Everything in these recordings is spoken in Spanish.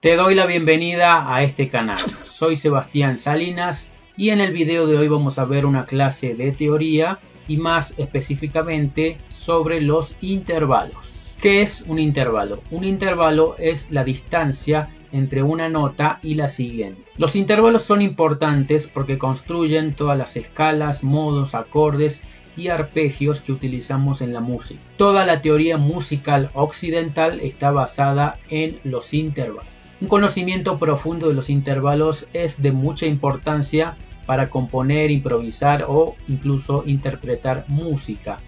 Te doy la bienvenida a este canal. Soy Sebastián Salinas y en el video de hoy vamos a ver una clase de teoría y más específicamente sobre los intervalos. ¿Qué es un intervalo? Un intervalo es la distancia entre una nota y la siguiente. Los intervalos son importantes porque construyen todas las escalas, modos, acordes y arpegios que utilizamos en la música. Toda la teoría musical occidental está basada en los intervalos. Un conocimiento profundo de los intervalos es de mucha importancia para componer, improvisar o incluso interpretar música,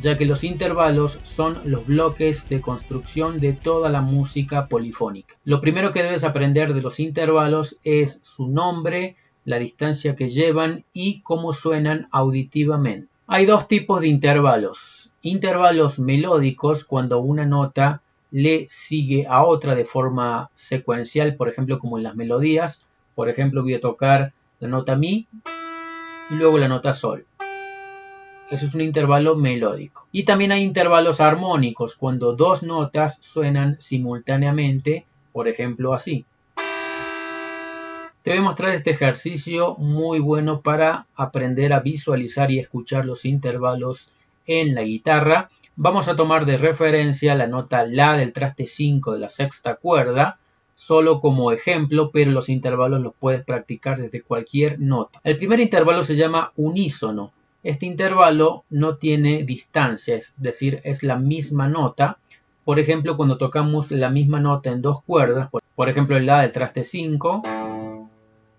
ya que los intervalos son los bloques de construcción de toda la música polifónica. Lo primero que debes aprender de los intervalos es su nombre, la distancia que llevan y cómo suenan auditivamente. Hay dos tipos de intervalos. Intervalos melódicos cuando una nota le sigue a otra de forma secuencial, por ejemplo, como en las melodías. Por ejemplo, voy a tocar la nota Mi y luego la nota Sol. Eso es un intervalo melódico. Y también hay intervalos armónicos, cuando dos notas suenan simultáneamente, por ejemplo, así. Te voy a mostrar este ejercicio muy bueno para aprender a visualizar y escuchar los intervalos en la guitarra Vamos a tomar de referencia la nota La del traste 5 de la sexta cuerda, solo como ejemplo, pero los intervalos los puedes practicar desde cualquier nota. El primer intervalo se llama unísono. Este intervalo no tiene distancia, es decir, es la misma nota. Por ejemplo, cuando tocamos la misma nota en dos cuerdas, por ejemplo, el La del traste 5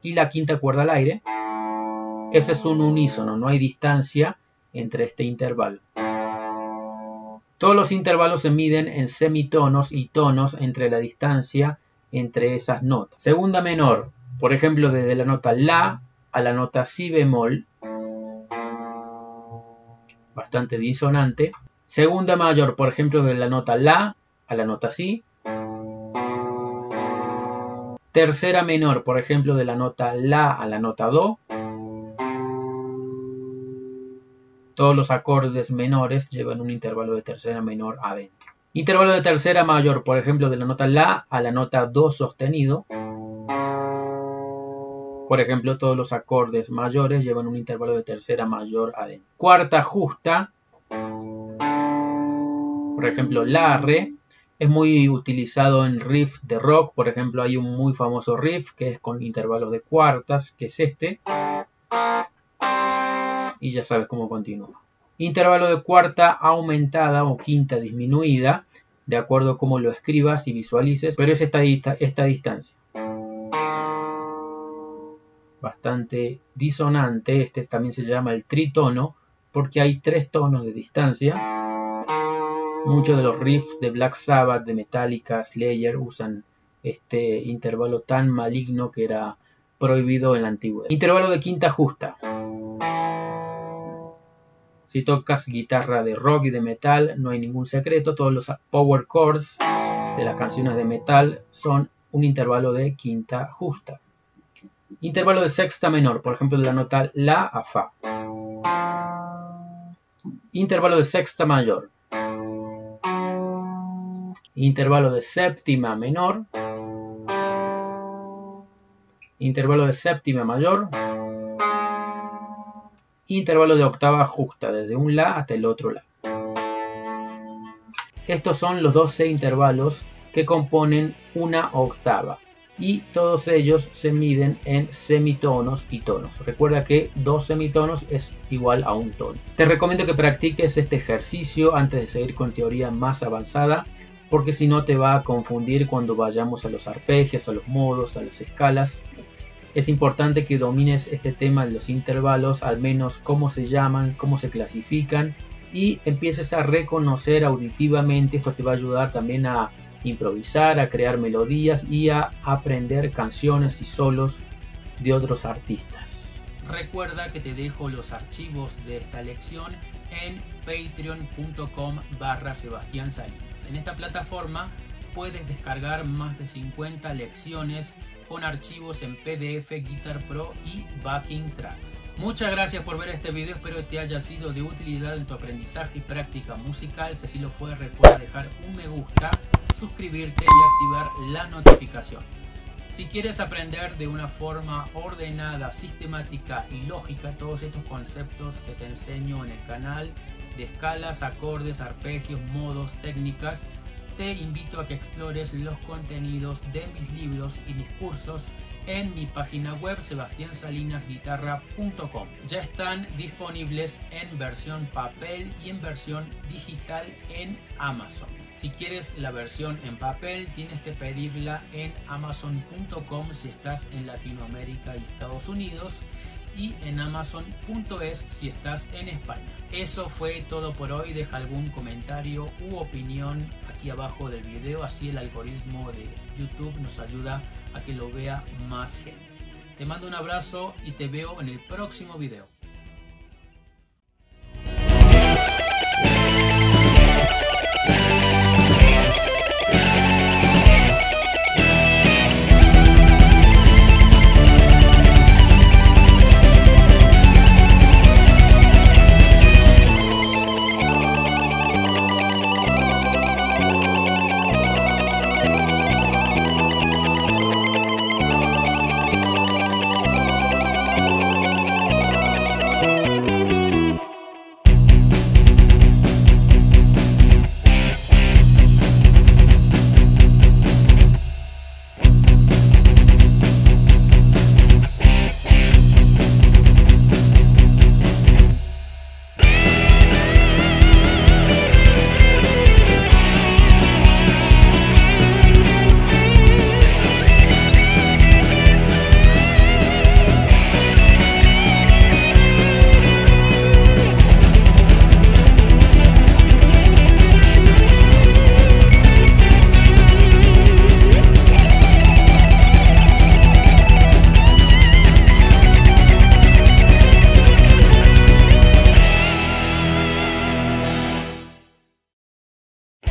y la quinta cuerda al aire, ese es un unísono, no hay distancia entre este intervalo. Todos los intervalos se miden en semitonos y tonos entre la distancia entre esas notas. Segunda menor, por ejemplo, desde la nota La a la nota Si bemol, bastante disonante. Segunda mayor, por ejemplo, de la nota La a la nota Si. Tercera menor, por ejemplo, de la nota La a la nota Do. Todos los acordes menores llevan un intervalo de tercera menor adentro. Intervalo de tercera mayor, por ejemplo, de la nota La a la nota Do sostenido. Por ejemplo, todos los acordes mayores llevan un intervalo de tercera mayor adentro. Cuarta justa, por ejemplo, La, Re, es muy utilizado en riffs de rock. Por ejemplo, hay un muy famoso riff que es con intervalos de cuartas, que es este y ya sabes cómo continúa. Intervalo de cuarta aumentada o quinta disminuida, de acuerdo a cómo lo escribas y visualices, pero es esta, esta distancia. Bastante disonante, este también se llama el tritono, porque hay tres tonos de distancia. Muchos de los riffs de Black Sabbath, de Metallica, Slayer usan este intervalo tan maligno que era prohibido en la antigüedad. Intervalo de quinta justa. Si tocas guitarra de rock y de metal, no hay ningún secreto. Todos los power chords de las canciones de metal son un intervalo de quinta justa. Intervalo de sexta menor, por ejemplo, de la nota La a Fa. Intervalo de sexta mayor. Intervalo de séptima menor. Intervalo de séptima mayor intervalo de octava justa, desde un La hasta el otro La. Estos son los 12 intervalos que componen una octava y todos ellos se miden en semitonos y tonos. Recuerda que dos semitonos es igual a un tono. Te recomiendo que practiques este ejercicio antes de seguir con teoría más avanzada porque si no te va a confundir cuando vayamos a los arpegios, a los modos, a las escalas. Es importante que domines este tema de los intervalos, al menos cómo se llaman, cómo se clasifican y empieces a reconocer auditivamente. Esto te va a ayudar también a improvisar, a crear melodías y a aprender canciones y solos de otros artistas. Recuerda que te dejo los archivos de esta lección en patreon.com barra Sebastián Salinas. En esta plataforma puedes descargar más de 50 lecciones con archivos en PDF, Guitar Pro y Backing Tracks. Muchas gracias por ver este video, espero que te haya sido de utilidad en tu aprendizaje y práctica musical. Si así lo fue, recuerda dejar un me gusta suscribirte y activar las notificaciones. Si quieres aprender de una forma ordenada, sistemática y lógica todos estos conceptos que te enseño en el canal de escalas, acordes, arpegios, modos, técnicas, te invito a que explores los contenidos de mis libros y mis cursos en mi página web sebastiansalinasguitarra.com. Ya están disponibles en versión papel y en versión digital en Amazon. Si quieres la versión en papel, tienes que pedirla en amazon.com si estás en Latinoamérica y Estados Unidos y en amazon.es si estás en España. Eso fue todo por hoy. Deja algún comentario u opinión aquí abajo del video, así el algoritmo de YouTube nos ayuda a que lo vea más gente. Te mando un abrazo y te veo en el próximo video.